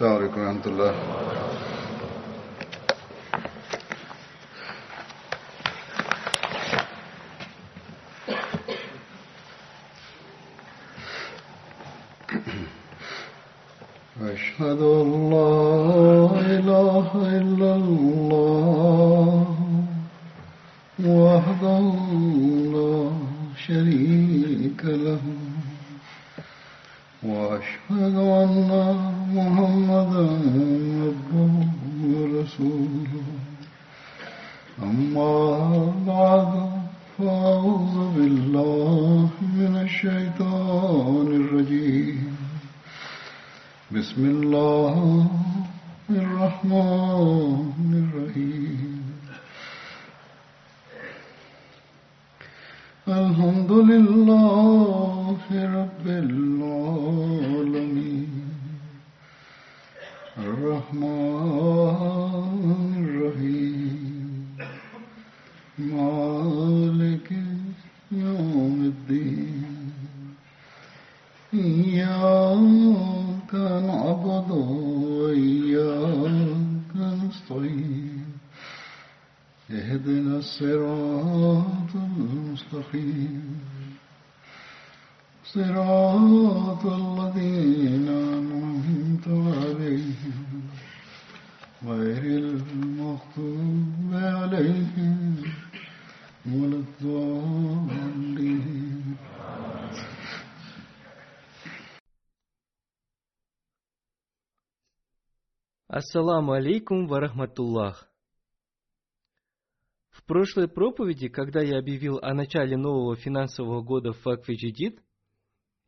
السلام علیکم ورحمۃ اللہ Ассаламу алейкум варахматуллах. В прошлой проповеди, когда я объявил о начале нового финансового года в Факфе Джидид,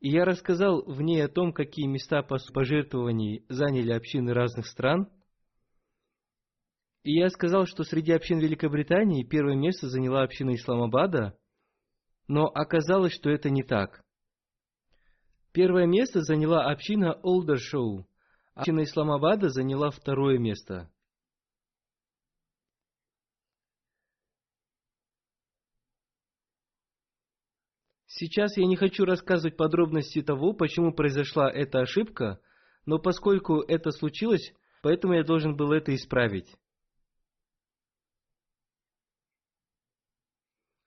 и я рассказал в ней о том, какие места пожертвований заняли общины разных стран, и я сказал, что среди общин Великобритании первое место заняла община Исламабада, но оказалось, что это не так. Первое место заняла община Олдершоу, Община Исламабада заняла второе место. Сейчас я не хочу рассказывать подробности того, почему произошла эта ошибка, но поскольку это случилось, поэтому я должен был это исправить.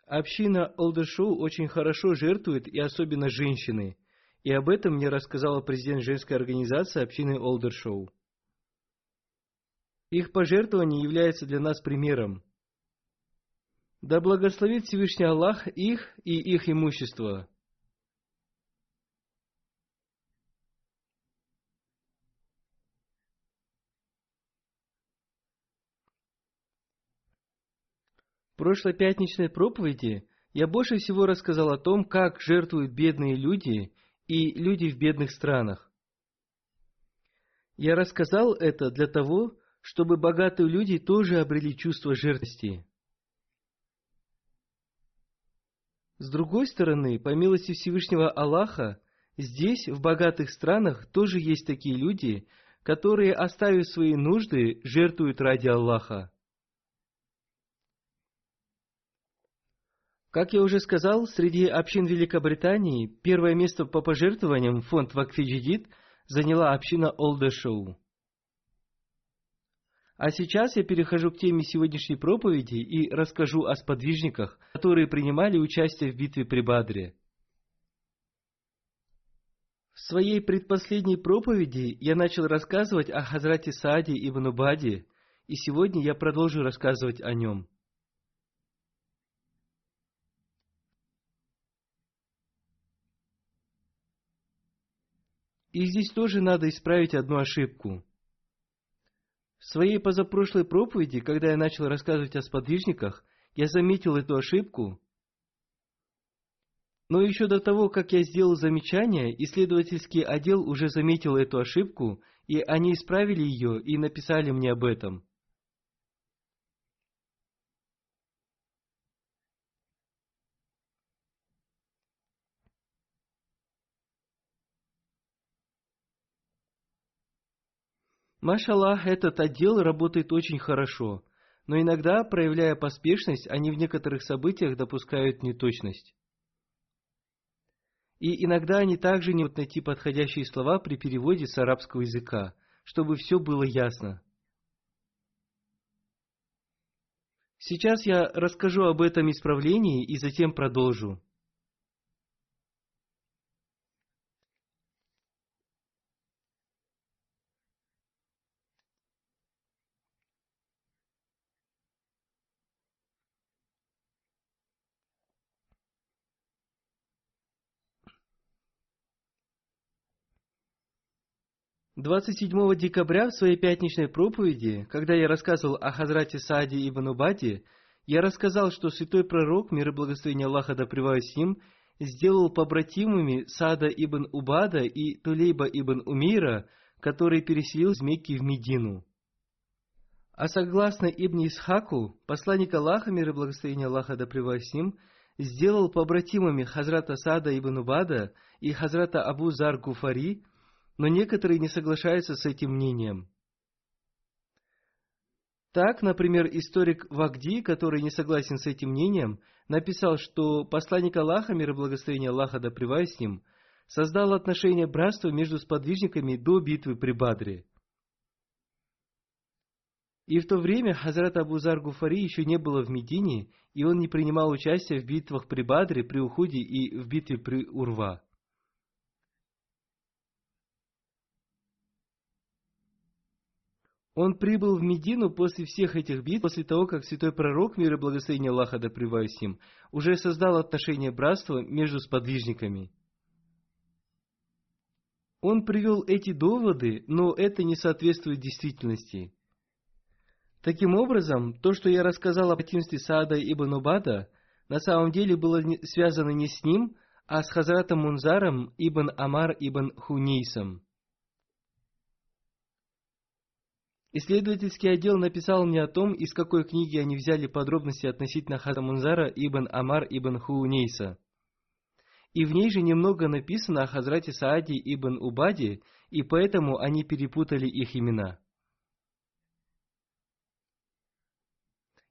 Община Олдершоу очень хорошо жертвует, и особенно женщины – и об этом мне рассказала президент женской организации общины Олдершоу. Их пожертвование является для нас примером. Да благословит Всевышний Аллах их и их имущество. В прошлой пятничной проповеди я больше всего рассказал о том, как жертвуют бедные люди – и люди в бедных странах. Я рассказал это для того, чтобы богатые люди тоже обрели чувство жертвности. С другой стороны, по милости Всевышнего Аллаха, здесь, в богатых странах, тоже есть такие люди, которые, оставив свои нужды, жертвуют ради Аллаха. Как я уже сказал, среди общин Великобритании первое место по пожертвованиям в фонд Вакфиджидит заняла община Олдешоу. А сейчас я перехожу к теме сегодняшней проповеди и расскажу о сподвижниках, которые принимали участие в битве при Бадре. В своей предпоследней проповеди я начал рассказывать о Хазрате Сааде ибн Убаде, и сегодня я продолжу рассказывать о нем – И здесь тоже надо исправить одну ошибку. В своей позапрошлой проповеди, когда я начал рассказывать о сподвижниках, я заметил эту ошибку. Но еще до того, как я сделал замечание, исследовательский отдел уже заметил эту ошибку, и они исправили ее и написали мне об этом. Машаллах, этот отдел работает очень хорошо, но иногда, проявляя поспешность, они в некоторых событиях допускают неточность. И иногда они также не могут найти подходящие слова при переводе с арабского языка, чтобы все было ясно. Сейчас я расскажу об этом исправлении и затем продолжу. Двадцать седьмого декабря в своей пятничной проповеди, когда я рассказывал о Хазрате Сааде ибн Убаде, я рассказал, что святой пророк, мир и благословение Аллаха да с ним, сделал побратимами Сада ибн Убада и Тулейба ибн Умира, который переселил из Мекки в Медину. А согласно Ибн Исхаку, посланник Аллаха, мир и благословение Аллаха да с ним, сделал побратимами Хазрата Сада ибн Убада и Хазрата Абу Зар Гуфари – но некоторые не соглашаются с этим мнением. Так, например, историк Вагди, который не согласен с этим мнением, написал, что посланник Аллаха, мир и благословение Аллаха да с ним, создал отношения братства между сподвижниками до битвы при Бадре. И в то время Хазрат Абузар Гуфари еще не было в Медине, и он не принимал участия в битвах при Бадре, при Ухуде и в битве при Урва. Он прибыл в Медину после всех этих битв, после того, как святой пророк, мир и благословение Аллаха да с ним, уже создал отношения братства между сподвижниками. Он привел эти доводы, но это не соответствует действительности. Таким образом, то, что я рассказал о потимстве Саада ибн Убада, на самом деле было связано не с ним, а с Хазратом Мунзаром ибн Амар ибн Хунейсом. Исследовательский отдел написал мне о том, из какой книги они взяли подробности относительно Хазамунзара ибн Амар ибн Хуунейса. И в ней же немного написано о Хазрате Сааде ибн Убаде, и поэтому они перепутали их имена.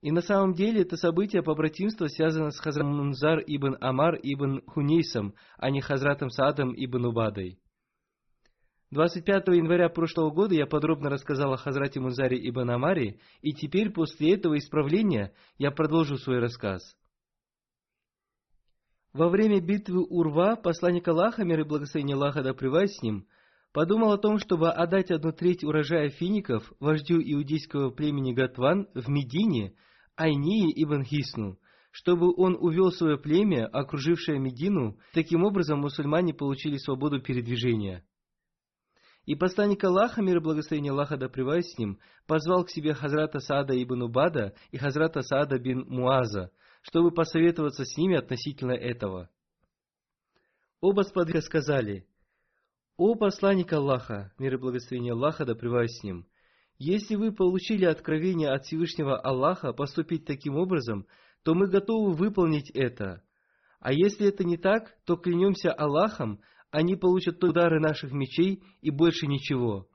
И на самом деле это событие побратимства связано с Хазратом Мунзар ибн Амар ибн Хунейсом, а не Хазратом Саадом ибн Убадой. 25 января прошлого года я подробно рассказал о Хазрате Мунзаре ибн Амаре, и теперь после этого исправления я продолжу свой рассказ. Во время битвы Урва посланник Аллаха, мир и благословение Аллаха да с ним, подумал о том, чтобы отдать одну треть урожая фиников вождю иудейского племени Гатван в Медине, Айнии ибн Хисну, чтобы он увел свое племя, окружившее Медину, таким образом мусульмане получили свободу передвижения. И посланник Аллаха, мир и благословение Аллаха да с ним, позвал к себе Хазрата Саада ибн Убада и Хазрата Саада бин Муаза, чтобы посоветоваться с ними относительно этого. Оба сподвига сказали, «О посланник Аллаха, мир и благословение Аллаха да с ним, если вы получили откровение от Всевышнего Аллаха поступить таким образом, то мы готовы выполнить это. А если это не так, то клянемся Аллахом, они получат удары наших мечей и больше ничего.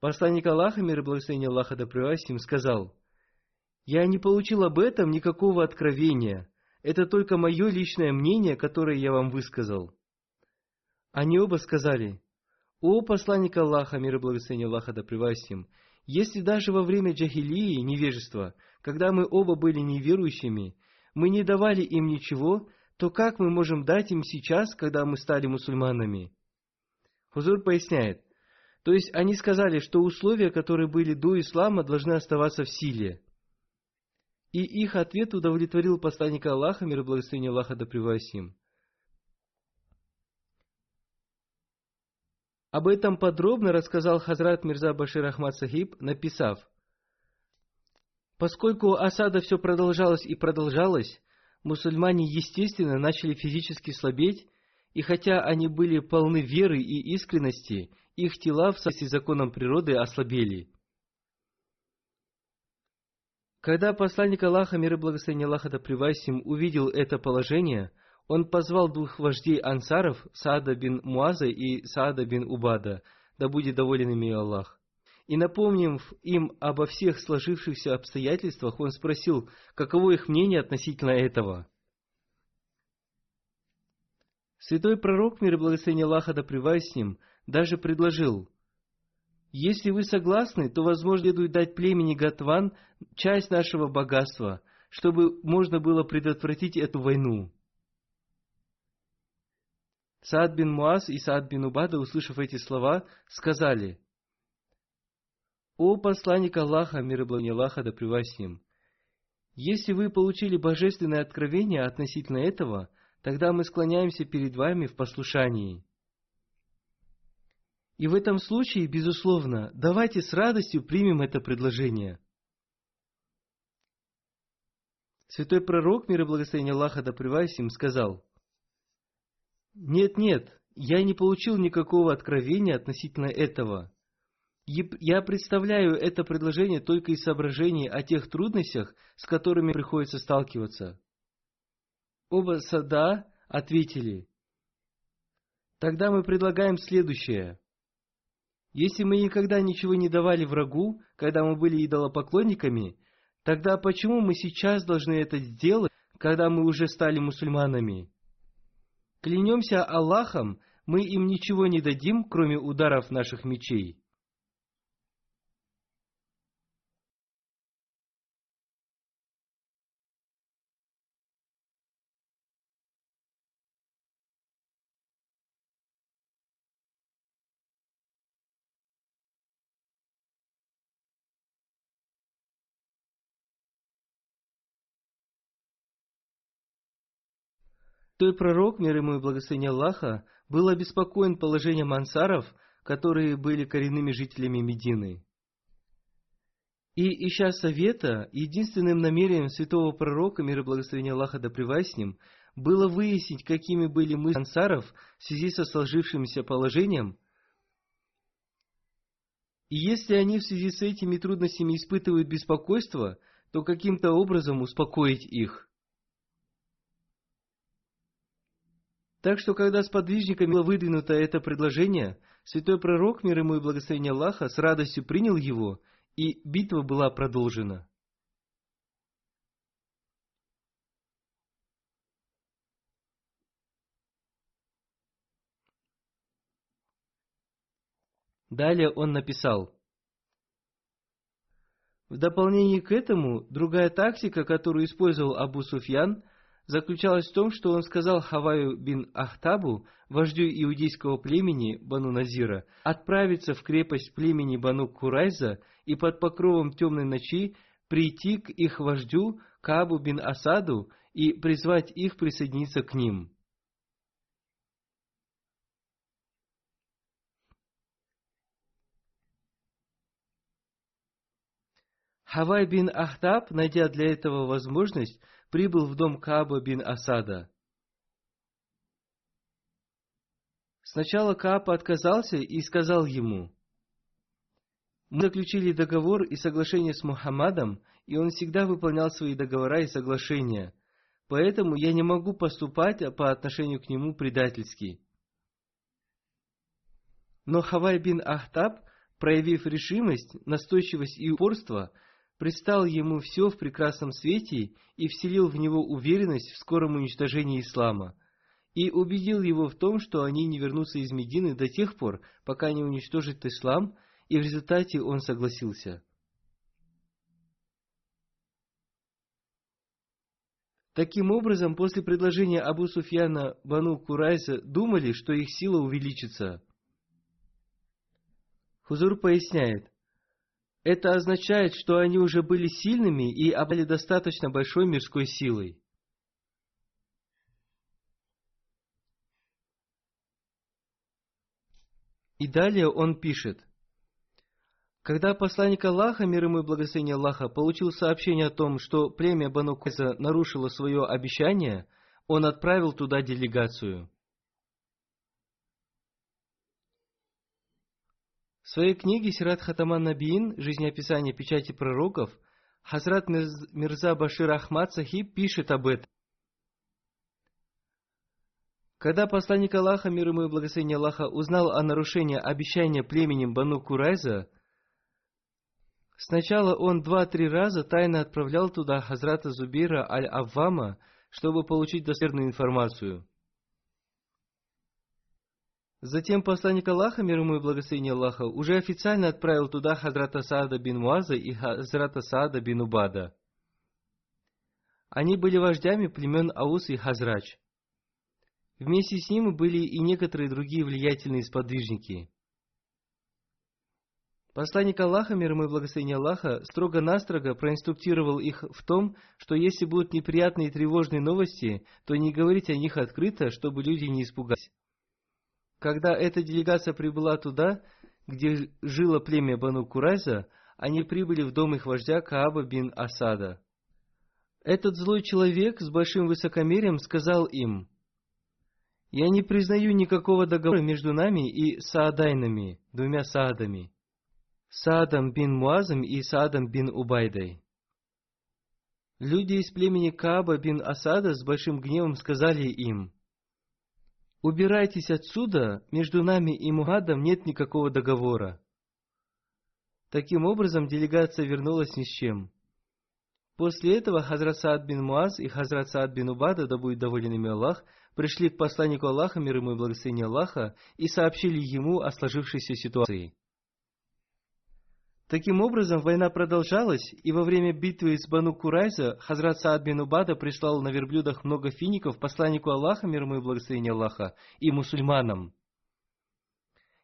Посланник Аллаха, мир и благословение Аллаха да им, сказал, «Я не получил об этом никакого откровения. Это только мое личное мнение, которое я вам высказал». Они оба сказали, «О посланник Аллаха, мир и благословение Аллаха да им, если даже во время джахилии, невежества, когда мы оба были неверующими, мы не давали им ничего, то как мы можем дать им сейчас, когда мы стали мусульманами? Хузур поясняет, то есть они сказали, что условия, которые были до ислама, должны оставаться в силе. И их ответ удовлетворил посланника Аллаха, мир и благословение Аллаха да им. Об этом подробно рассказал Хазрат Мирза Башир Ахмад Сахиб, написав, Поскольку осада все продолжалась и продолжалась, мусульмане, естественно, начали физически слабеть, и хотя они были полны веры и искренности, их тела в соответствии с законом природы ослабели. Когда посланник Аллаха, мир и благословение Аллаха да им, увидел это положение, он позвал двух вождей ансаров, Саада бин Муаза и Саада бин Убада, да будет доволен ими Аллах. И напомнив им обо всех сложившихся обстоятельствах, он спросил, каково их мнение относительно этого. Святой пророк, мир и благословение Аллаха да с ним, даже предложил, если вы согласны, то, возможно, следует дать племени Гатван часть нашего богатства, чтобы можно было предотвратить эту войну. Саад бин Муаз и Саад бин Убада, услышав эти слова, сказали, «О посланник Аллаха, мир и благословение Аллаха, да с ним, если вы получили божественное откровение относительно этого, тогда мы склоняемся перед вами в послушании». И в этом случае, безусловно, давайте с радостью примем это предложение. Святой пророк, мир и благословение Аллаха да им, сказал, «Нет, нет, я не получил никакого откровения относительно этого. Я представляю это предложение только из соображений о тех трудностях, с которыми приходится сталкиваться». Оба сада ответили, «Тогда мы предлагаем следующее – если мы никогда ничего не давали врагу, когда мы были идолопоклонниками, тогда почему мы сейчас должны это сделать, когда мы уже стали мусульманами? Клянемся Аллахом, мы им ничего не дадим, кроме ударов наших мечей. Той пророк, мир ему и благословение Аллаха, был обеспокоен положением ансаров, которые были коренными жителями Медины. И, ища совета, единственным намерением святого пророка, мир и благословение Аллаха да с ним, было выяснить, какими были мысли ансаров в связи со сложившимся положением. И если они в связи с этими трудностями испытывают беспокойство, то каким-то образом успокоить их. Так что, когда с подвижниками было выдвинуто это предложение, святой пророк, мир ему и благословение Аллаха, с радостью принял его, и битва была продолжена. Далее он написал, в дополнение к этому, другая тактика, которую использовал Абу Суфьян – заключалась в том, что он сказал Хаваю бин Ахтабу, вождю иудейского племени Бану Назира, отправиться в крепость племени Бану Курайза и под покровом темной ночи прийти к их вождю Кабу бин Асаду и призвать их присоединиться к ним. Хавай бин Ахтаб, найдя для этого возможность, прибыл в дом Кааба бин Асада. Сначала Кааб отказался и сказал ему, «Мы заключили договор и соглашение с Мухаммадом, и он всегда выполнял свои договора и соглашения, поэтому я не могу поступать по отношению к нему предательски». Но Хавай бин Ахтаб, проявив решимость, настойчивость и упорство, предстал ему все в прекрасном свете и вселил в него уверенность в скором уничтожении ислама, и убедил его в том, что они не вернутся из Медины до тех пор, пока не уничтожат ислам, и в результате он согласился. Таким образом, после предложения Абу Суфьяна Бану Курайза думали, что их сила увеличится. Хузур поясняет – это означает, что они уже были сильными и обладали достаточно большой мирской силой. И далее он пишет. Когда посланник Аллаха, мир ему и благословение Аллаха, получил сообщение о том, что племя Бану Кайза нарушило свое обещание, он отправил туда делегацию. В своей книге Сират Хатаман Набиин «Жизнеописание печати пророков» Хазрат Мирза Башир Ахмад Сахиб пишет об этом. Когда посланник Аллаха, мир ему и благословение Аллаха, узнал о нарушении обещания племенем Бану Курайза, сначала он два-три раза тайно отправлял туда Хазрата Зубира Аль-Аввама, чтобы получить достоверную информацию – Затем посланник Аллаха, мир ему и благословение Аллаха, уже официально отправил туда Хазрата Саада бин Муаза и Хазрата Саада бин Убада. Они были вождями племен Аус и Хазрач. Вместе с ним были и некоторые другие влиятельные сподвижники. Посланник Аллаха, мир ему и благословение Аллаха, строго-настрого проинструктировал их в том, что если будут неприятные и тревожные новости, то не говорить о них открыто, чтобы люди не испугались. Когда эта делегация прибыла туда, где жило племя Бану Курайза, они прибыли в дом их вождя Кааба бин Асада. Этот злой человек с большим высокомерием сказал им, «Я не признаю никакого договора между нами и Саадайнами, двумя Саадами, Саадом бин Муазом и Саадом бин Убайдой». Люди из племени Кааба бин Асада с большим гневом сказали им, «Убирайтесь отсюда, между нами и Мухадом нет никакого договора». Таким образом, делегация вернулась ни с чем. После этого Хазрат Саад бин Муаз и Хазрат Саад бин Убада, да будет доволен ими Аллах, пришли к посланнику Аллаха, мир ему и благословение Аллаха, и сообщили ему о сложившейся ситуации. Таким образом, война продолжалась, и во время битвы с Бану Курайза Хазрат Саад бин Убада прислал на верблюдах много фиников посланнику Аллаха, мир ему и благословение Аллаха, и мусульманам.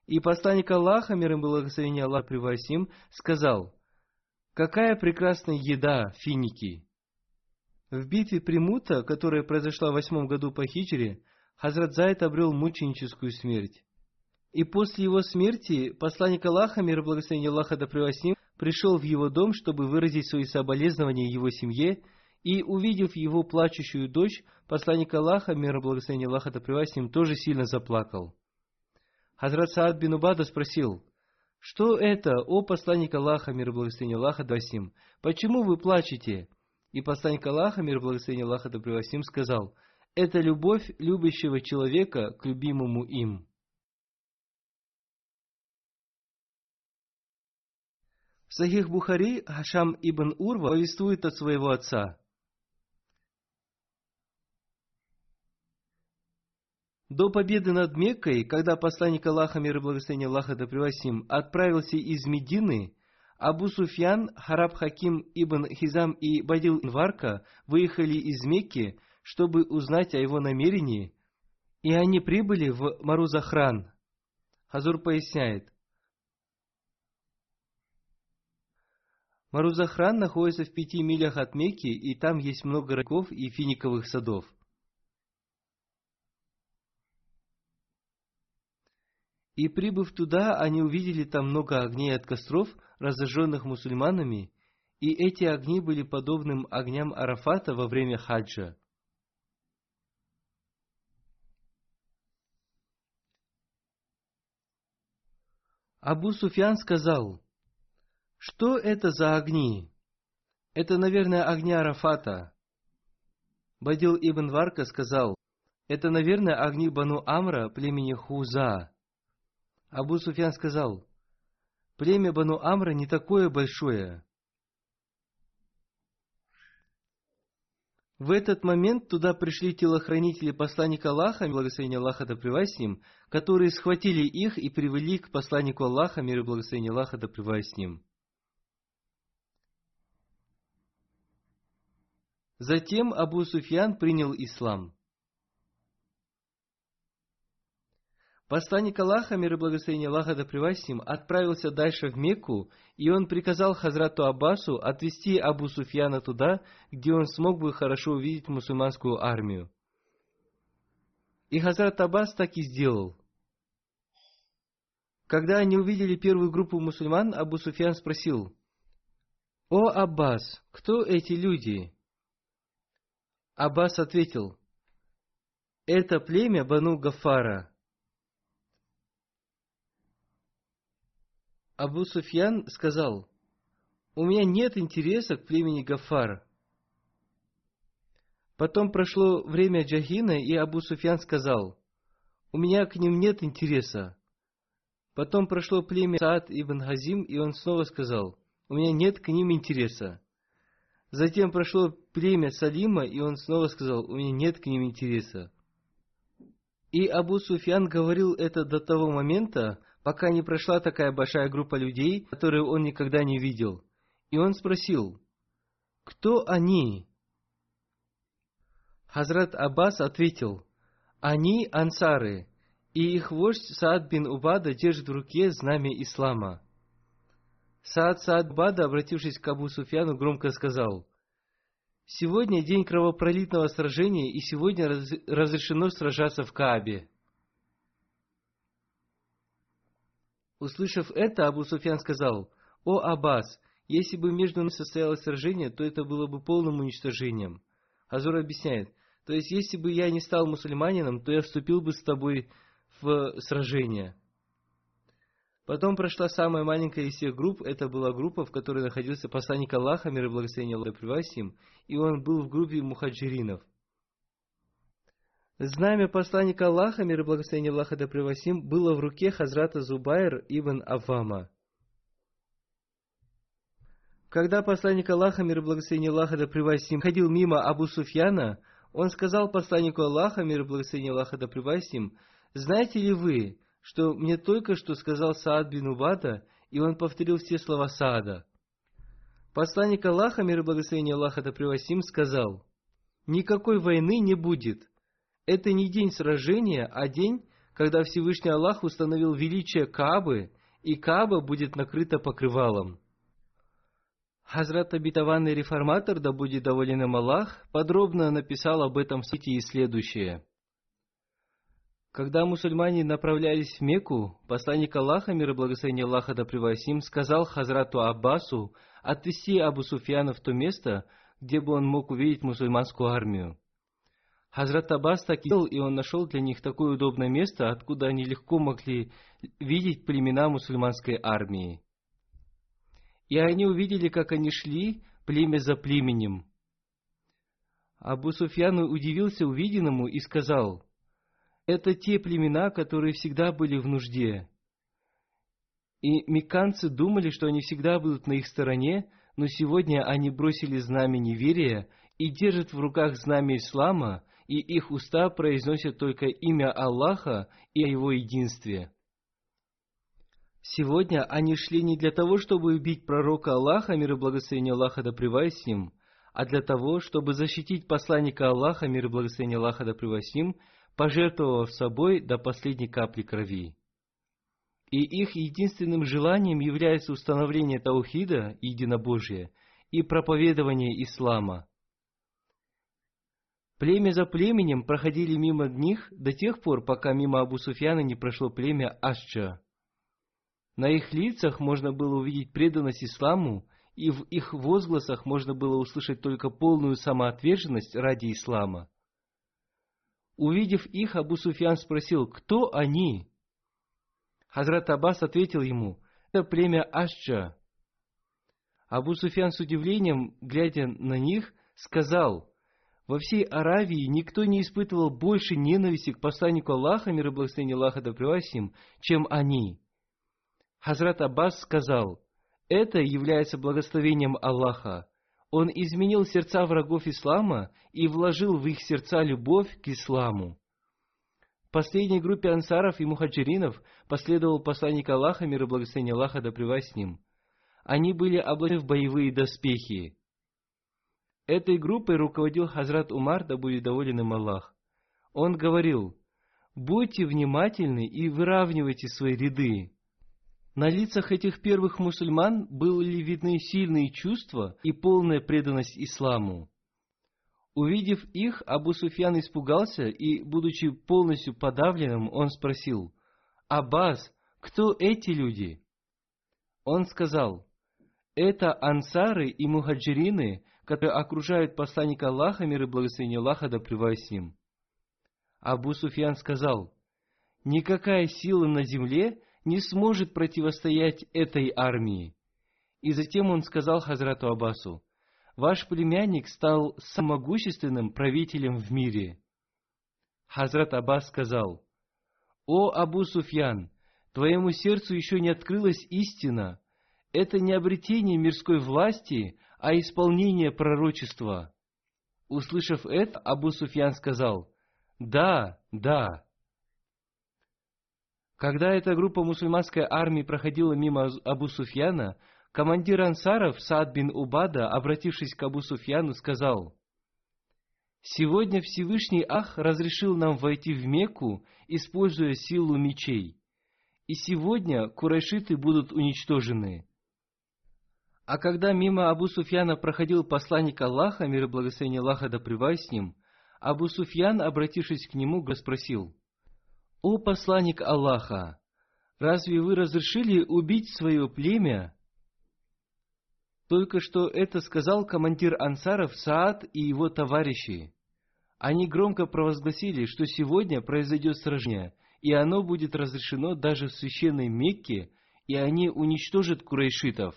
И посланник Аллаха, мир ему и благословение Аллаха, привасим, сказал – Какая прекрасная еда, финики! В битве при Мута, которая произошла в восьмом году по хиджре, Хазрат Зайд обрел мученическую смерть. И после его смерти посланник Аллаха, мир и благословение Аллаха да ним, пришел в его дом, чтобы выразить свои соболезнования его семье, и, увидев его плачущую дочь, посланник Аллаха, мир и благословение Аллаха да ним, тоже сильно заплакал. Хазрат Саад бин Убада спросил, что это, о посланник Аллаха, мир и благословение Аллаха, Дасим? Почему вы плачете? И посланник Аллаха, мир и благословение Аллаха, Дасим, сказал, это любовь любящего человека к любимому им. В Сахих Бухари Хашам ибн Урва повествует от своего отца. До победы над Меккой, когда посланник Аллаха, мир и благословение Аллаха да превосим, отправился из Медины, Абу Суфьян, Хараб Хаким ибн Хизам и Бадил Варка выехали из Мекки, чтобы узнать о его намерении, и они прибыли в Марузахран. Хазур поясняет. Марузахран находится в пяти милях от Мекки, и там есть много раков и финиковых садов. И прибыв туда, они увидели там много огней от костров, разожженных мусульманами, и эти огни были подобным огням Арафата во время хаджа. Абу Суфьян сказал, что это за огни? Это, наверное, огни Арафата. Бадил ибн Варка сказал, это, наверное, огни Бану Амра племени Хуза. Абу Суфьян сказал, племя Бану Амра не такое большое. В этот момент туда пришли телохранители посланника Аллаха, благословение Аллаха да с ним, которые схватили их и привели к посланнику Аллаха, мир и благословение Аллаха да с ним. Затем Абу Суфьян принял ислам. Посланник Аллаха, мир и благословение Аллаха да ним, отправился дальше в Мекку, и он приказал Хазрату Аббасу отвести Абу Суфьяна туда, где он смог бы хорошо увидеть мусульманскую армию. И Хазрат Аббас так и сделал. Когда они увидели первую группу мусульман, Абу Суфьян спросил, «О, Аббас, кто эти люди?» Аббас ответил, «Это племя Бану Гафара». Абу Суфьян сказал, «У меня нет интереса к племени Гафар». Потом прошло время Джахина, и Абу Суфьян сказал, «У меня к ним нет интереса». Потом прошло племя Саад ибн Хазим, и он снова сказал, «У меня нет к ним интереса». Затем прошло племя Салима, и он снова сказал, «У меня нет к ним интереса». И Абу Суфьян говорил это до того момента, пока не прошла такая большая группа людей, которую он никогда не видел. И он спросил, кто они? Хазрат Аббас ответил, они ансары, и их вождь Саад бин Убада держит в руке знамя ислама. Саад Саад Бада, обратившись к Абу Суфьяну, громко сказал, «Сегодня день кровопролитного сражения, и сегодня раз, разрешено сражаться в Каабе». Услышав это, Абу Суфьян сказал, «О Аббас, если бы между нами состоялось сражение, то это было бы полным уничтожением». Азур объясняет, то есть, если бы я не стал мусульманином, то я вступил бы с тобой в сражение. Потом прошла самая маленькая из всех групп, это была группа, в которой находился посланник Аллаха, мир и благословение Аллаха им, и он был в группе мухаджиринов. Знамя посланника Аллаха, мир и благословение Аллаха да им, было в руке Хазрата Зубайр ибн Авама. Когда посланник Аллаха, мир и благословение Аллаха да им, ходил мимо Абу Суфьяна, он сказал посланнику Аллаха, мир и благословение Аллаха да им, «Знаете ли вы, что мне только что сказал Саад бин Убада, и он повторил все слова Саада?» Посланник Аллаха, мир и благословение Аллаха да им, сказал, «Никакой войны не будет. Это не день сражения, а день, когда Всевышний Аллах установил величие Каабы, и Кааба будет накрыта покрывалом». Хазрат обетованный реформатор, да будет доволен им Аллах, подробно написал об этом в сути и следующее. Когда мусульмане направлялись в Мекку, посланник Аллаха, мир и благословение Аллаха да превосим, сказал Хазрату Аббасу отвести Абу Суфьяна в то место, где бы он мог увидеть мусульманскую армию. Хазрат Аббас так и и он нашел для них такое удобное место, откуда они легко могли видеть племена мусульманской армии. И они увидели, как они шли, племя за племенем. Абу Суфьян удивился увиденному и сказал, «Это те племена, которые всегда были в нужде». И мекканцы думали, что они всегда будут на их стороне, но сегодня они бросили знамя неверия и держат в руках знамя ислама, и их уста произносят только имя Аллаха и о Его единстве. Сегодня они шли не для того, чтобы убить пророка Аллаха, мир и благословение Аллаха да с ним, а для того, чтобы защитить посланника Аллаха, мир и благословение Аллаха да с ним, пожертвовав собой до последней капли крови. И их единственным желанием является установление Таухида, единобожия, и проповедование Ислама. Племя за племенем проходили мимо них до тех пор, пока мимо Абу Суфьяна не прошло племя Ашча – на их лицах можно было увидеть преданность исламу, и в их возгласах можно было услышать только полную самоотверженность ради ислама. Увидев их, Абу Суфьян спросил, кто они? Хазрат Аббас ответил ему, это племя Ашча. Абу Суфьян с удивлением, глядя на них, сказал, во всей Аравии никто не испытывал больше ненависти к посланнику Аллаха, мир и благословение Аллаха да чем они. Хазрат Аббас сказал, это является благословением Аллаха. Он изменил сердца врагов ислама и вложил в их сердца любовь к исламу. Последней группе ансаров и мухаджиринов последовал посланник Аллаха, мир и благословение Аллаха да с ним. Они были облачены в боевые доспехи. Этой группой руководил Хазрат Умар, да будет доволен им Аллах. Он говорил, «Будьте внимательны и выравнивайте свои ряды, на лицах этих первых мусульман были видны сильные чувства и полная преданность исламу. Увидев их, Абу Суфьян испугался и, будучи полностью подавленным, он спросил, «Аббас, кто эти люди?» Он сказал, «Это ансары и мухаджирины, которые окружают посланника Аллаха, мир и благословение Аллаха да с ним». Абу Суфьян сказал, «Никакая сила на земле не сможет противостоять этой армии. И затем он сказал Хазрату Аббасу, «Ваш племянник стал самым правителем в мире». Хазрат Аббас сказал, «О Абу Суфьян, твоему сердцу еще не открылась истина. Это не обретение мирской власти, а исполнение пророчества». Услышав это, Абу Суфьян сказал, «Да, да». Когда эта группа мусульманской армии проходила мимо Абу Суфьяна, командир ансаров Саад бин Убада, обратившись к Абу Суфьяну, сказал, «Сегодня Всевышний Ах разрешил нам войти в Мекку, используя силу мечей, и сегодня курайшиты будут уничтожены». А когда мимо Абу Суфьяна проходил посланник Аллаха, мир и благословение Аллаха да с ним, Абу Суфьян, обратившись к нему, спросил, «О посланник Аллаха, разве вы разрешили убить свое племя?» Только что это сказал командир ансаров Саад и его товарищи. Они громко провозгласили, что сегодня произойдет сражение, и оно будет разрешено даже в священной Мекке, и они уничтожат курайшитов.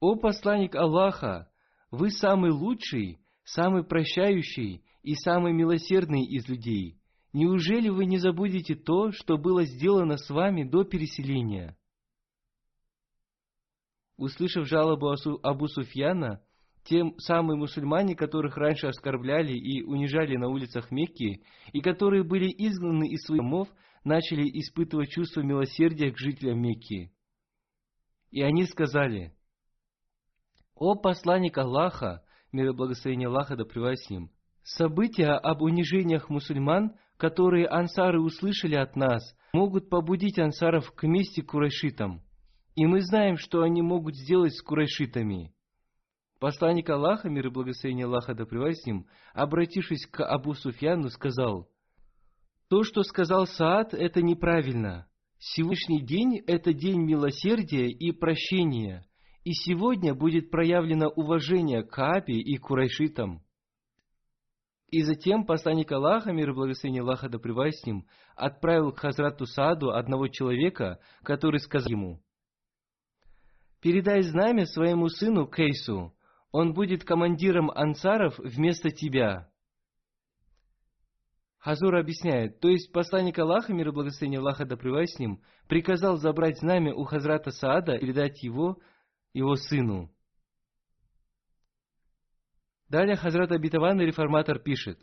О посланник Аллаха, вы самый лучший, самый прощающий и самый милосердный из людей. Неужели вы не забудете то, что было сделано с вами до переселения? Услышав жалобу Абу Суфьяна, те самые мусульмане, которых раньше оскорбляли и унижали на улицах Мекки, и которые были изгнаны из своих домов, начали испытывать чувство милосердия к жителям Мекки. И они сказали, «О посланник Аллаха, мир и благословение Аллаха да с ним, события об унижениях мусульман, которые ансары услышали от нас, могут побудить ансаров к мести курайшитам. И мы знаем, что они могут сделать с курайшитами». Посланник Аллаха, мир и благословение Аллаха да с ним, обратившись к Абу Суфьяну, сказал, «То, что сказал Саад, это неправильно. Сегодняшний день – это день милосердия и прощения» И сегодня будет проявлено уважение к Каабе и Курайшитам. И затем посланник Аллаха, мир и благословение Аллаха да с ним, отправил к Хазрату Сааду одного человека, который сказал ему, «Передай знамя своему сыну Кейсу, он будет командиром ансаров вместо тебя». Хазур объясняет, то есть посланник Аллаха, мир и благословение Аллаха да с ним, приказал забрать знамя у Хазрата Саада и передать его его сыну. Далее Хазрат Абитаван реформатор пишет.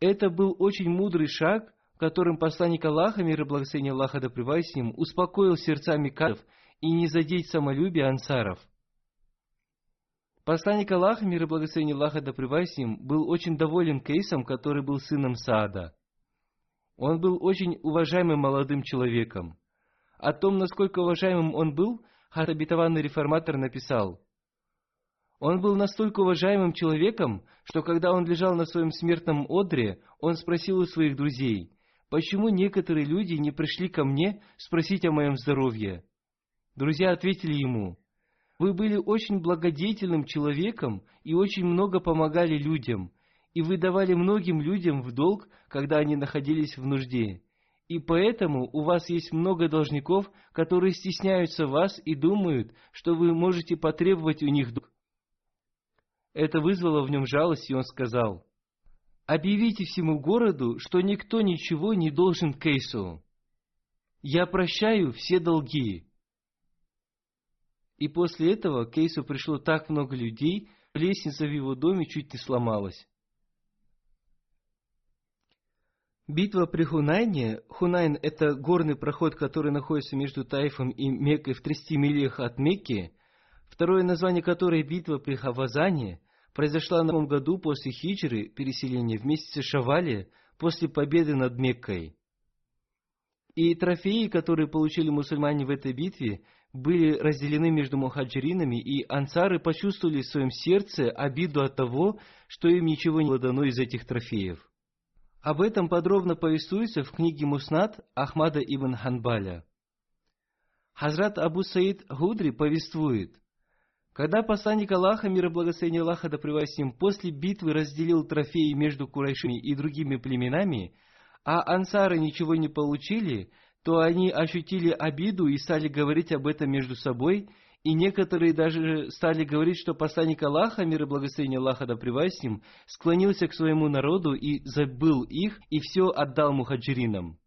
Это был очень мудрый шаг, которым посланник Аллаха, мир и благословение Аллаха да с ним, успокоил сердца микадов и не задеть самолюбие ансаров. Посланник Аллаха, мир и благословение Аллаха да с ним, был очень доволен Кейсом, который был сыном Саада. Он был очень уважаемым молодым человеком. О том, насколько уважаемым он был, обетованный реформатор написал. Он был настолько уважаемым человеком, что когда он лежал на своем смертном одре, он спросил у своих друзей, почему некоторые люди не пришли ко мне спросить о моем здоровье. Друзья ответили ему, вы были очень благодетельным человеком и очень много помогали людям, и вы давали многим людям в долг, когда они находились в нужде. И поэтому у вас есть много должников, которые стесняются вас и думают, что вы можете потребовать у них долг. Это вызвало в нем жалость, и он сказал, «Объявите всему городу, что никто ничего не должен Кейсу. Я прощаю все долги». И после этого Кейсу пришло так много людей, лестница в его доме чуть не сломалась. Битва при Хунайне. Хунайн – это горный проход, который находится между Таифом и Меккой в 30 милях от Мекки. Второе название которой битва при Хавазане произошла на том году после хиджры, переселения в месяце Шавале, после победы над Меккой. И трофеи, которые получили мусульмане в этой битве, были разделены между мухаджиринами, и ансары почувствовали в своем сердце обиду от того, что им ничего не было дано из этих трофеев. Об этом подробно повествуется в книге Муснат Ахмада ибн Ханбаля. Хазрат Абу Саид Гудри повествует, когда посланник Аллаха, мир и благословение Аллаха да ним, после битвы разделил трофеи между Курайшами и другими племенами, а ансары ничего не получили, то они ощутили обиду и стали говорить об этом между собой – и некоторые даже стали говорить, что посланник Аллаха, мир и благословение Аллаха да с ним, склонился к своему народу и забыл их, и все отдал мухаджиринам.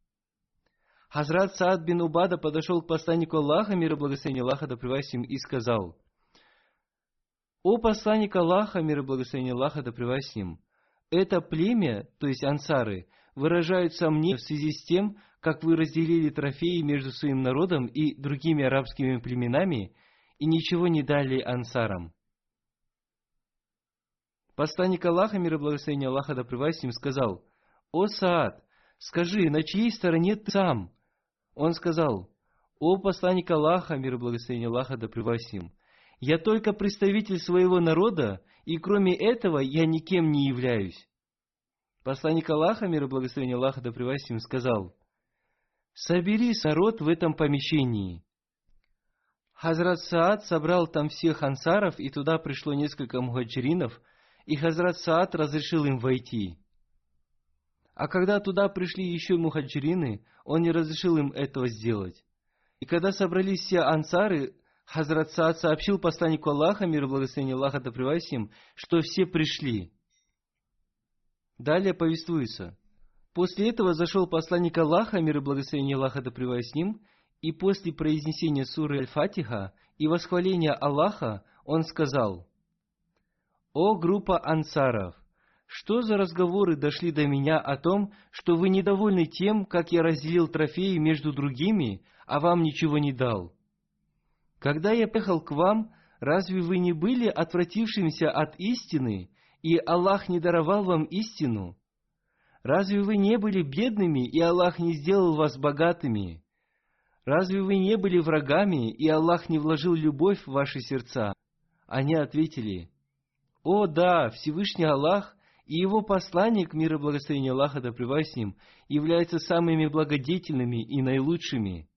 Хазрат Саад бин Убада подошел к посланнику Аллаха, мир и благословение Аллаха да с ним, и сказал, «О посланник Аллаха, мир и благословение Аллаха да с ним, это племя, то есть ансары, выражают сомнения в связи с тем, как вы разделили трофеи между своим народом и другими арабскими племенами и ничего не дали ансарам. Посланник Аллаха, мир и благословение Аллаха да им, сказал, «О Саад, скажи, на чьей стороне ты сам?» Он сказал, «О посланник Аллаха, мир и благословение Аллаха да им, я только представитель своего народа, и кроме этого я никем не являюсь». Посланник Аллаха, мир и благословение Аллаха да им, сказал, «Собери народ в этом помещении». Хазрат Саад собрал там всех ансаров, и туда пришло несколько мухаджиринов – и Хазрат Саад разрешил им войти. А когда туда пришли еще мухаджирины, он не разрешил им этого сделать. И когда собрались все ансары, Хазрат Саад сообщил посланнику Аллаха, мир и благословение Аллаха да им, что все пришли. Далее повествуется. После этого зашел посланник Аллаха, мир и благословение Аллаха да с ним, и после произнесения суры Аль-Фатиха и восхваления Аллаха он сказал – «О группа ансаров! Что за разговоры дошли до меня о том, что вы недовольны тем, как я разделил трофеи между другими, а вам ничего не дал? Когда я приехал к вам, разве вы не были отвратившимся от истины, и Аллах не даровал вам истину? Разве вы не были бедными, и Аллах не сделал вас богатыми? Разве вы не были врагами, и Аллах не вложил любовь в ваши сердца? Они ответили, о да, Всевышний Аллах и его посланник, мир и благословение Аллаха да с ним, являются самыми благодетельными и наилучшими.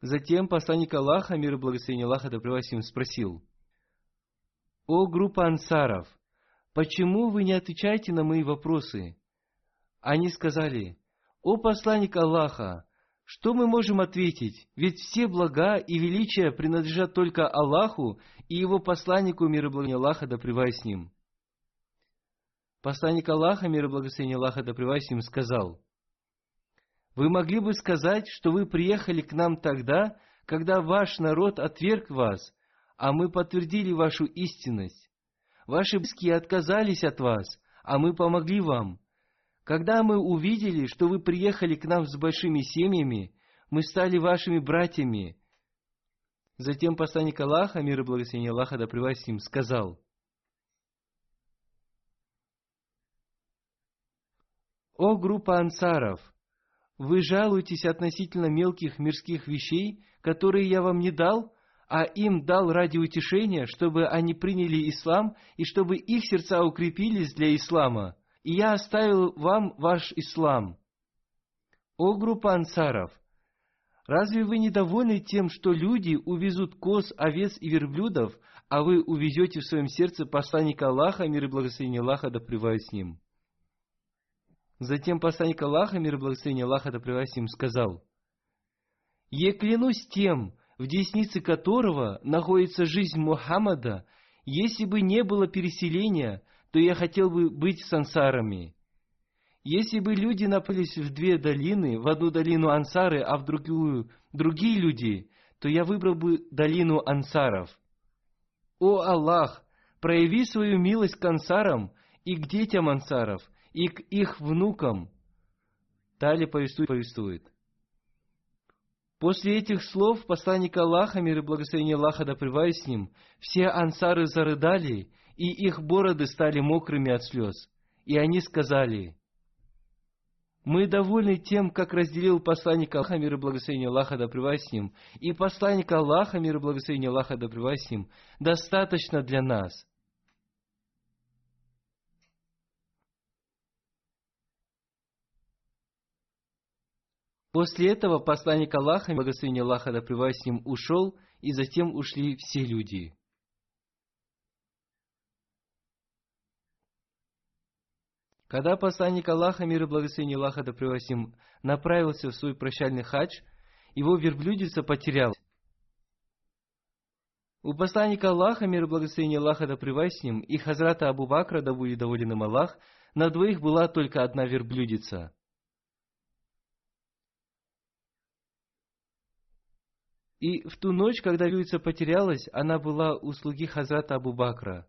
Затем посланник Аллаха, мир и благословение Аллаха да с ним, спросил, «О группа ансаров, почему вы не отвечаете на мои вопросы?» Они сказали, «О посланник Аллаха, что мы можем ответить? Ведь все блага и величия принадлежат только Аллаху и Его посланнику мир и благословение Аллаха да с ним. Посланник Аллаха, мир и благословение Аллаха да с ним, сказал, «Вы могли бы сказать, что вы приехали к нам тогда, когда ваш народ отверг вас, а мы подтвердили вашу истинность. Ваши близкие отказались от вас, а мы помогли вам. Когда мы увидели, что вы приехали к нам с большими семьями, мы стали вашими братьями. Затем посланник Аллаха, мир и благословение Аллаха, да с ним, сказал, «О группа ансаров! Вы жалуетесь относительно мелких мирских вещей, которые я вам не дал, а им дал ради утешения, чтобы они приняли ислам и чтобы их сердца укрепились для ислама и я оставил вам ваш ислам. О группа ансаров! Разве вы недовольны тем, что люди увезут коз, овец и верблюдов, а вы увезете в своем сердце посланника Аллаха, мир и благословение Аллаха, да с ним? Затем посланник Аллаха, мир и благословение Аллаха, да с ним, сказал, «Я клянусь тем, в деснице которого находится жизнь Мухаммада, если бы не было переселения, то я хотел бы быть с ансарами. Если бы люди напались в две долины, в одну долину ансары, а в другую другие люди, то я выбрал бы долину ансаров. О Аллах, прояви свою милость к ансарам и к детям ансаров, и к их внукам. Далее повествует, повествует. После этих слов посланник Аллаха, мир и благословение Аллаха да с ним, все ансары зарыдали, и их бороды стали мокрыми от слез. И они сказали, мы довольны тем, как разделил посланник Аллаха, мир и благословение Аллаха да с ним, и посланник Аллаха, мир и благословение Аллаха да с ним, достаточно для нас. После этого посланник Аллаха, благословение Аллаха да с ним, ушел, и затем ушли все люди. Когда посланник Аллаха, мир и благословение Аллаха да превосим, направился в свой прощальный хадж, его верблюдица потерялась. У посланника Аллаха, мир и благословение Аллаха да ним, и Хазрата Абу Бакра, да будет доволен им Аллах, на двоих была только одна верблюдица. И в ту ночь, когда верблюдица потерялась, она была у слуги Хазрата Абу Бакра.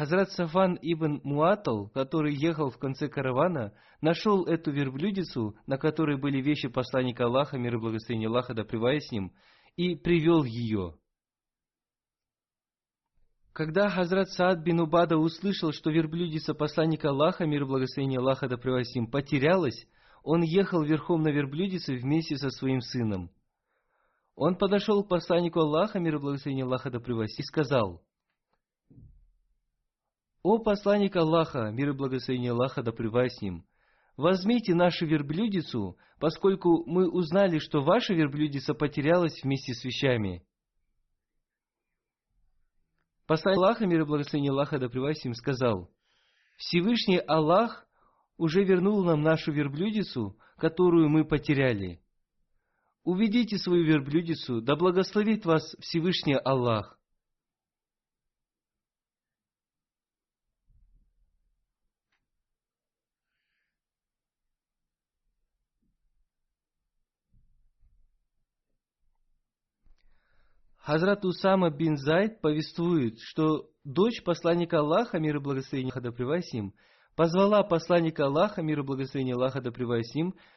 Хазрат Сафан ибн Муатал, который ехал в конце каравана, нашел эту верблюдицу, на которой были вещи посланника Аллаха, мир и благословение Аллаха, да с ним, и привел ее. Когда Хазрат Саад бин Убада услышал, что верблюдица посланника Аллаха, мир и благословение Аллаха, да с ним, потерялась, он ехал верхом на верблюдице вместе со своим сыном. Он подошел к посланнику Аллаха, мир и благословение Аллаха, да и сказал – «О посланник Аллаха, мир и благословение Аллаха да с ним, возьмите нашу верблюдицу, поскольку мы узнали, что ваша верблюдица потерялась вместе с вещами». Посланник Аллаха, мир и благословение Аллаха да с ним, сказал, «Всевышний Аллах уже вернул нам нашу верблюдицу, которую мы потеряли. Уведите свою верблюдицу, да благословит вас Всевышний Аллах. Хазрат Усама бин Зайд повествует, что дочь посланника Аллаха, мир и благословение Аллаха да позвала посланника Аллаха, мир и благословение Аллаха да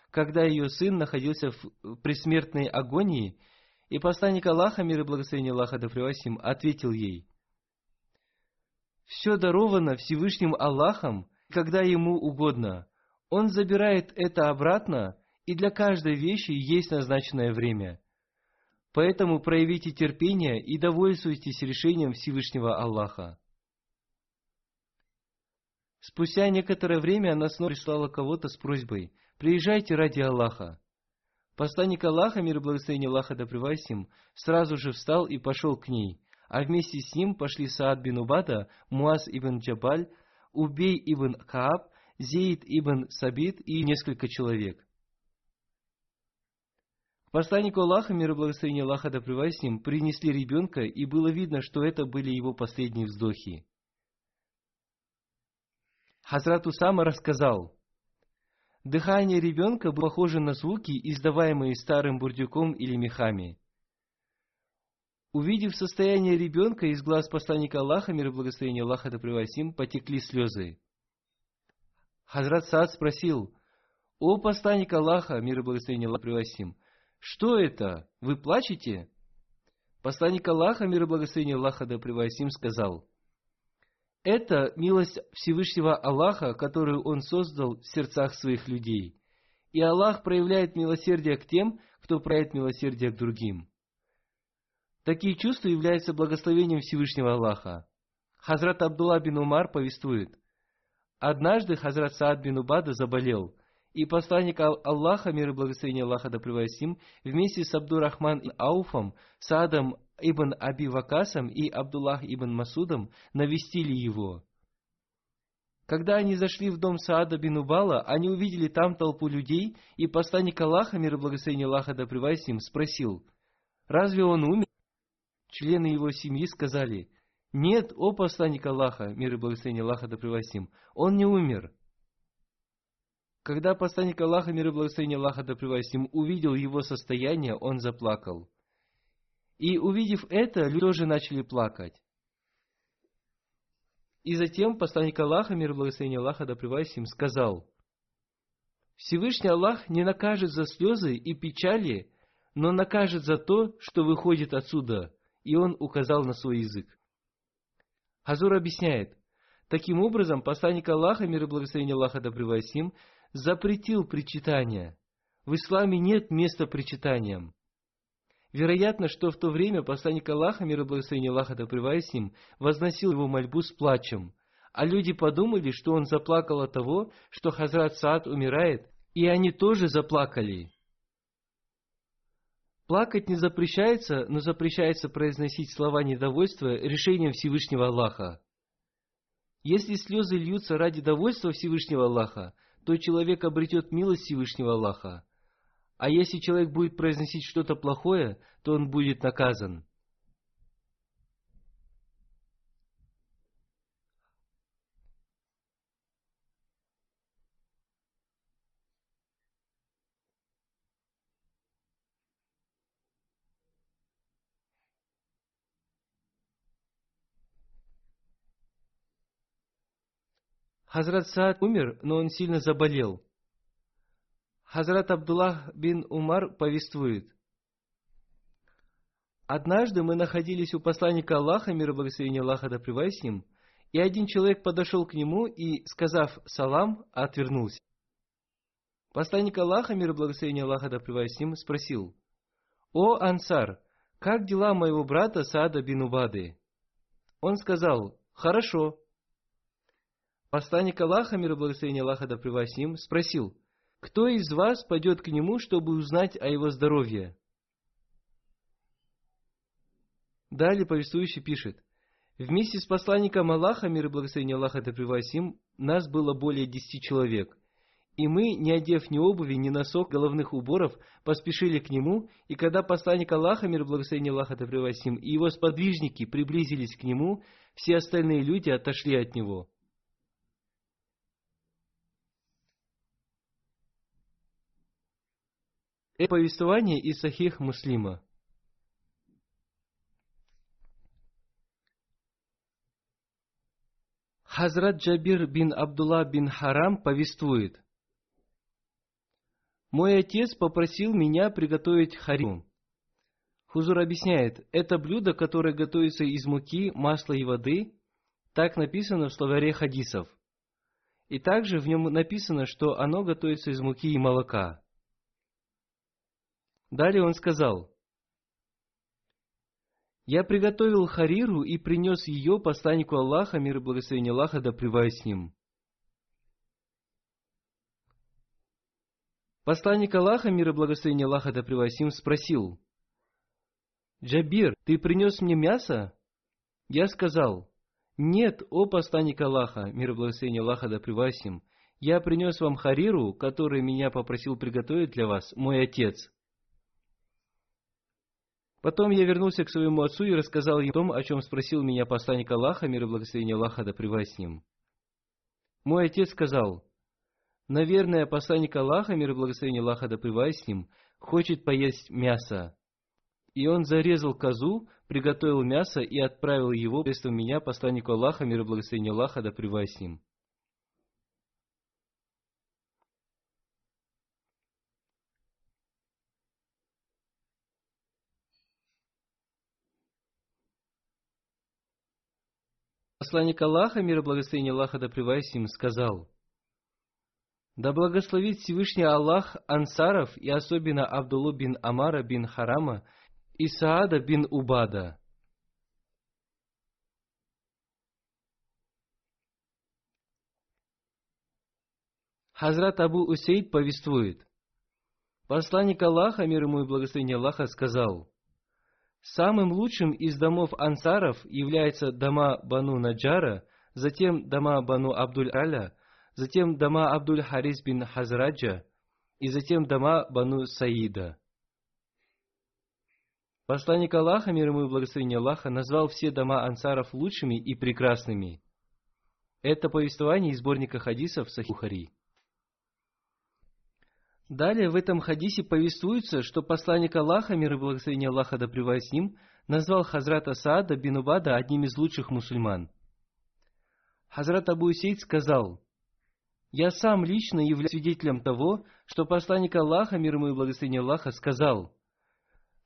когда ее сын находился в предсмертной агонии, и посланник Аллаха, мир и благословение Аллаха да ответил ей, «Все даровано Всевышним Аллахом, когда ему угодно. Он забирает это обратно, и для каждой вещи есть назначенное время». Поэтому проявите терпение и довольствуйтесь решением Всевышнего Аллаха. Спустя некоторое время она снова прислала кого-то с просьбой «Приезжайте ради Аллаха». Посланник Аллаха, мир и благословение Аллаха да им, сразу же встал и пошел к ней, а вместе с ним пошли Саад бин Убада, Муаз ибн Джабаль, Убей ибн Кааб, Зеид ибн Сабит и несколько человек – Посланнику Аллаха, мир и благословение Аллаха да с ним, принесли ребенка, и было видно, что это были его последние вздохи. Хазрат Усама рассказал, дыхание ребенка было похоже на звуки, издаваемые старым бурдюком или мехами. Увидев состояние ребенка, из глаз посланника Аллаха, мир и благословение Аллаха да с потекли слезы. Хазрат Саад спросил, «О посланник Аллаха, мир и благословение Аллаха ним, что это? Вы плачете? Посланник Аллаха, мир и благословение Аллаха да им сказал, это милость Всевышнего Аллаха, которую Он создал в сердцах своих людей. И Аллах проявляет милосердие к тем, кто проявляет милосердие к другим. Такие чувства являются благословением Всевышнего Аллаха. Хазрат Абдулла бин Умар повествует. Однажды Хазрат Саад бин Убада заболел – и посланник Аллаха, мир и благословение Аллаха да им, вместе с Абдурахман и Ауфом, Садом ибн Аби Вакасом и Абдуллах ибн Масудом навестили его. Когда они зашли в дом Саада бин Убала, они увидели там толпу людей, и посланник Аллаха, мир и благословение Аллаха да им, спросил, «Разве он умер?» Члены его семьи сказали, «Нет, о посланник Аллаха, мир и благословение Аллаха да им, он не умер». Когда посланник Аллаха, мир и благословение Аллаха да им, увидел его состояние, он заплакал. И увидев это, люди тоже начали плакать. И затем посланник Аллаха, мир и благословение Аллаха да им, сказал, Всевышний Аллах не накажет за слезы и печали, но накажет за то, что выходит отсюда. И он указал на свой язык. Хазур объясняет, таким образом посланник Аллаха, мир и благословение Аллаха да им, запретил причитание. В исламе нет места причитаниям. Вероятно, что в то время посланник Аллаха, мир и благословение Аллаха да с ним, возносил его мольбу с плачем, а люди подумали, что он заплакал от того, что Хазрат Саад умирает, и они тоже заплакали. Плакать не запрещается, но запрещается произносить слова недовольства решением Всевышнего Аллаха. Если слезы льются ради довольства Всевышнего Аллаха, то человек обретет милость Всевышнего Аллаха. А если человек будет произносить что-то плохое, то он будет наказан. Хазрат Саад умер, но он сильно заболел. Хазрат Абдуллах бин Умар повествует. Однажды мы находились у посланника Аллаха, мир и благословение Аллаха да с ним, и один человек подошел к нему и, сказав салам, отвернулся. Посланник Аллаха, мир и благословение Аллаха да с ним, спросил, «О, Ансар, как дела моего брата Саада бин Убады?» Он сказал, «Хорошо». Посланник Аллаха, мир и благословение Аллаха да с ним, спросил, «Кто из вас пойдет к нему, чтобы узнать о его здоровье?» Далее повествующий пишет, Вместе с посланником Аллаха, мир и благословение Аллаха да им, нас было более десяти человек. И мы, не одев ни обуви, ни носок, головных уборов, поспешили к нему, и когда посланник Аллаха, мир и благословение Аллаха да им, и его сподвижники приблизились к нему, все остальные люди отошли от него. Это повествование из Сахих Муслима. Хазрат Джабир бин Абдулла бин Харам повествует. Мой отец попросил меня приготовить харим. Хузур объясняет, это блюдо, которое готовится из муки, масла и воды, так написано в словаре хадисов. И также в нем написано, что оно готовится из муки и молока. Далее он сказал, я приготовил Хариру и принес ее посланнику Аллаха, мир и благословение Аллаха, да с ним. Посланник Аллаха, мир и благословение Аллаха, да с ним, спросил, «Джабир, ты принес мне мясо?» Я сказал, «Нет, о посланник Аллаха, мир и благословение Аллаха, да с ним, я принес вам Хариру, который меня попросил приготовить для вас мой отец». Потом я вернулся к своему отцу и рассказал ему о том, о чем спросил меня посланник Аллаха, мир и благословение Аллаха, да с ним. Мой отец сказал, наверное, посланник Аллаха, мир и благословение Аллаха, да с ним, хочет поесть мясо. И он зарезал козу, приготовил мясо и отправил его вместо меня посланнику Аллаха, мир и благословение Аллаха, да с ним. Посланник Аллаха, мир и благословение Аллаха да им, сказал, «Да благословит Всевышний Аллах ансаров и особенно Абдуллу бин Амара бин Харама и Саада бин Убада». Хазрат Абу Усейд повествует, Посланник Аллаха, мир ему и благословение Аллаха, сказал – Самым лучшим из домов ансаров являются дома Бану Наджара, затем дома Бану Абдуль-Аля, затем дома Абдуль-Харис бин Хазраджа и затем дома Бану Саида. Посланник Аллаха, мир ему и благословение Аллаха, назвал все дома ансаров лучшими и прекрасными. Это повествование из сборника хадисов Сахихари. Далее в этом хадисе повествуется, что посланник Аллаха, мир и благословение Аллаха да с ним, назвал Хазрата Саада бин Убада одним из лучших мусульман. Хазрат Абу Усейд сказал, «Я сам лично являюсь свидетелем того, что посланник Аллаха, мир ему и благословение Аллаха, сказал,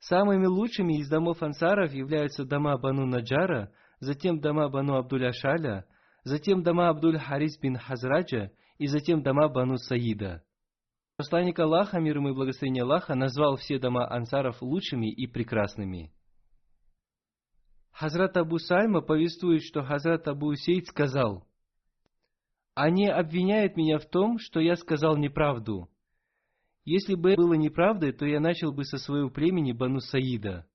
Самыми лучшими из домов ансаров являются дома Бану Наджара, затем дома Бану Абдуль Ашаля, затем дома Абдуль Харис бин Хазраджа и затем дома Бану Саида. Посланник Аллаха, мир ему и благословение Аллаха, назвал все дома ансаров лучшими и прекрасными. Хазрат Абу Сальма повествует, что Хазрат Абу Усейд сказал, «Они обвиняют меня в том, что я сказал неправду. Если бы было неправдой, то я начал бы со своего племени Бану Саида».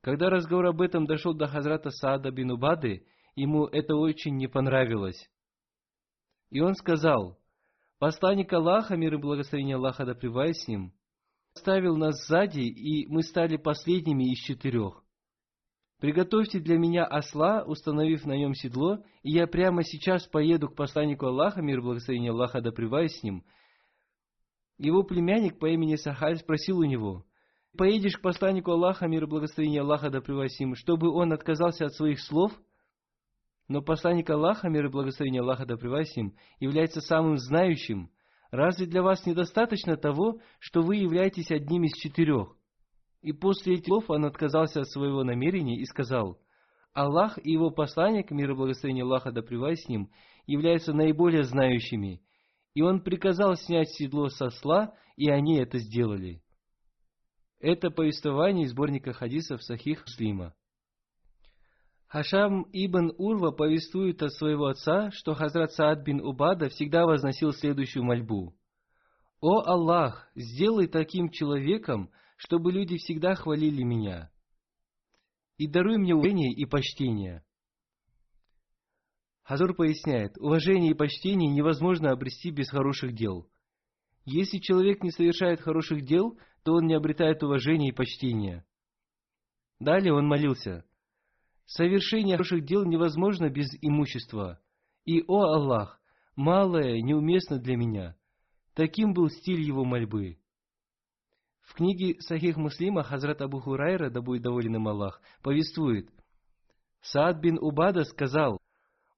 Когда разговор об этом дошел до Хазрата Саада бин Убады, ему это очень не понравилось. И он сказал, Посланник Аллаха, мир и благословение Аллаха да с ним, оставил нас сзади, и мы стали последними из четырех. Приготовьте для меня осла, установив на нем седло, и я прямо сейчас поеду к посланнику Аллаха, мир и благословение Аллаха да с ним. Его племянник по имени Сахаль спросил у него, «Поедешь к посланнику Аллаха, мир и благословение Аллаха да с ним, чтобы он отказался от своих слов?» Но посланник Аллаха, мир и благословение Аллаха да с ним, является самым знающим. Разве для вас недостаточно того, что вы являетесь одним из четырех? И после этих слов он отказался от своего намерения и сказал, Аллах и его посланник, мир и благословение Аллаха да с ним, являются наиболее знающими. И он приказал снять седло со сла, и они это сделали. Это повествование из сборника хадисов Сахих Муслима. Хашам ибн Урва повествует от своего отца, что Хазрат Саад бин Убада всегда возносил следующую мольбу. «О Аллах, сделай таким человеком, чтобы люди всегда хвалили меня, и даруй мне уважение и почтение». Хазур поясняет, уважение и почтение невозможно обрести без хороших дел. Если человек не совершает хороших дел, то он не обретает уважения и почтения. Далее он молился – Совершение хороших дел невозможно без имущества. И, о Аллах, малое неуместно для меня. Таким был стиль его мольбы. В книге Сахих Муслима Хазрат Абу Хурайра, да будет доволен им Аллах, повествует. Саад бин Убада сказал,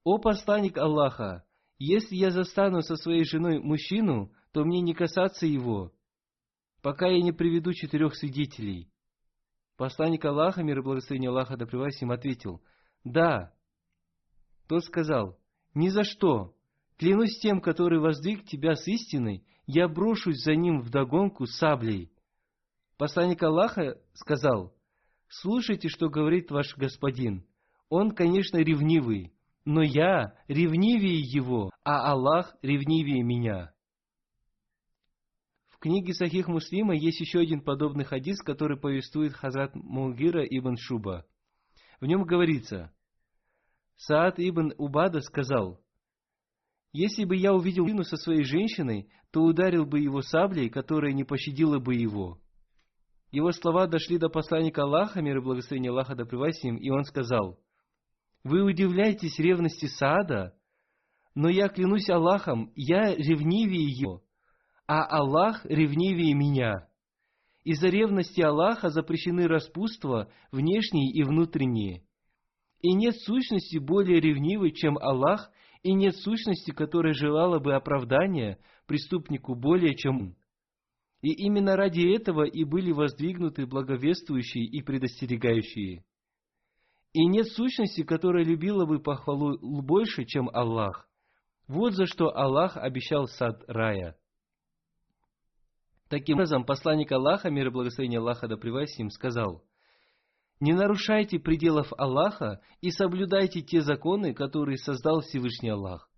«О посланник Аллаха, если я застану со своей женой мужчину, то мне не касаться его, пока я не приведу четырех свидетелей. Посланник Аллаха, мир и благословение Аллаха да им, ответил, «Да». Тот сказал, «Ни за что. Клянусь тем, который воздвиг тебя с истиной, я брошусь за ним вдогонку саблей». Посланник Аллаха сказал, «Слушайте, что говорит ваш господин. Он, конечно, ревнивый, но я ревнивее его, а Аллах ревнивее меня» книге Сахих Муслима есть еще один подобный хадис, который повествует Хазрат Мугира ибн Шуба. В нем говорится, Саад ибн Убада сказал, «Если бы я увидел мужчину со своей женщиной, то ударил бы его саблей, которая не пощадила бы его». Его слова дошли до посланника Аллаха, мир и благословение Аллаха да им, и он сказал, «Вы удивляетесь ревности Саада, но я клянусь Аллахом, я ревнивее его, а Аллах ревнивее меня. Из-за ревности Аллаха запрещены распутства, внешние и внутренние. И нет сущности более ревнивой, чем Аллах, и нет сущности, которая желала бы оправдания преступнику более, чем он. И именно ради этого и были воздвигнуты благовествующие и предостерегающие. И нет сущности, которая любила бы похвалу больше, чем Аллах. Вот за что Аллах обещал сад рая – Таким образом, посланник Аллаха, мир и благословение Аллаха да им, сказал, «Не нарушайте пределов Аллаха и соблюдайте те законы, которые создал Всевышний Аллах».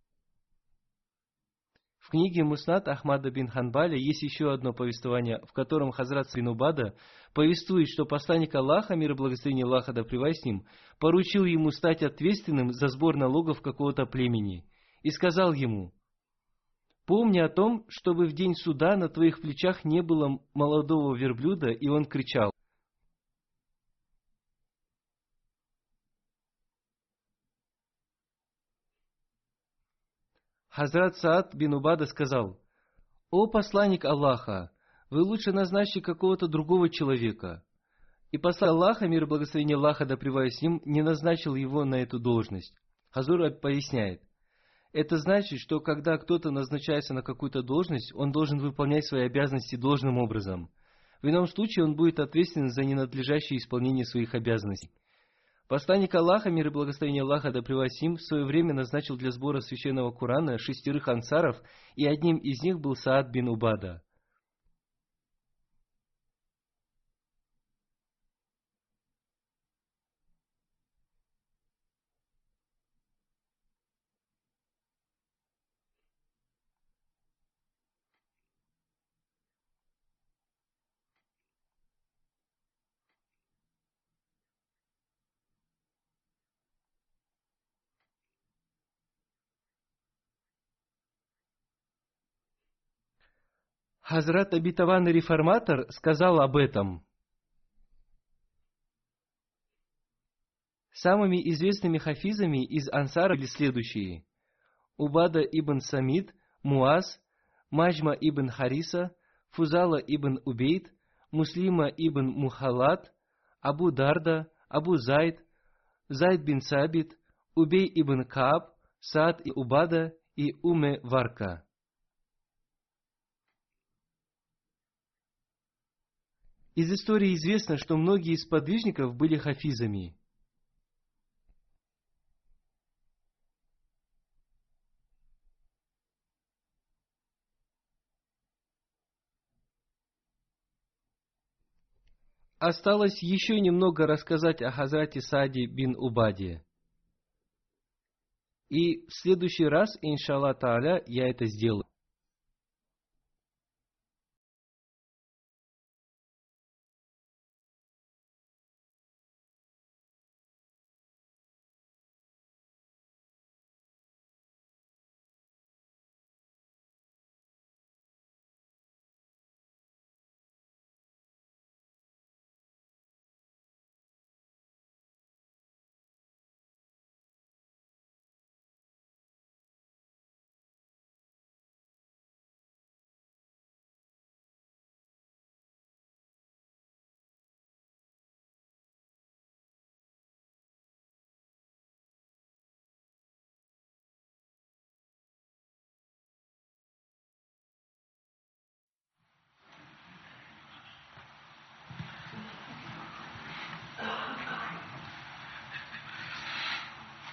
В книге Муснат Ахмада бин Ханбаля есть еще одно повествование, в котором Хазрат бин повествует, что посланник Аллаха, мир и благословение Аллаха да с ним, поручил ему стать ответственным за сбор налогов какого-то племени, и сказал ему – Помни о том, чтобы в день суда на твоих плечах не было молодого верблюда, и он кричал. Хазрат Саад бин Убада сказал, «О посланник Аллаха, вы лучше назначьте какого-то другого человека». И посланник Аллаха, мир и благословение Аллаха да с ним, не назначил его на эту должность. Хазур поясняет, это значит, что когда кто-то назначается на какую-то должность, он должен выполнять свои обязанности должным образом. В ином случае он будет ответственен за ненадлежащее исполнение своих обязанностей. Посланник Аллаха, мир и благословение Аллаха да им, в свое время назначил для сбора священного Корана шестерых ансаров, и одним из них был Саад бин Убада. Хазрат обетованный реформатор сказал об этом. Самыми известными хафизами из Ансара были следующие. Убада ибн Самид, Муаз, Маджма ибн Хариса, Фузала ибн Убейд, Муслима ибн Мухалат, Абу Дарда, Абу Зайд, Зайд бин Сабит, Убей ибн Кааб, Саад и Убада и Уме Варка. Из истории известно, что многие из подвижников были хафизами. Осталось еще немного рассказать о Хазрате Сади бин Убаде. И в следующий раз, иншаллах та'аля, я это сделаю.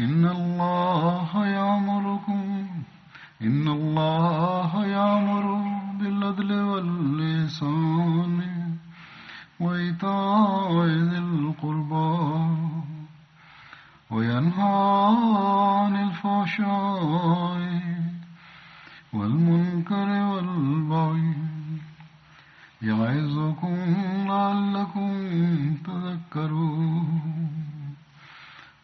إن الله يأمركم إن الله يأمر بالعدل واللسان وإيتاء ذي القربى وينهى عن الفحشاء والمنكر والبغي يعظكم لعلكم تذكرون.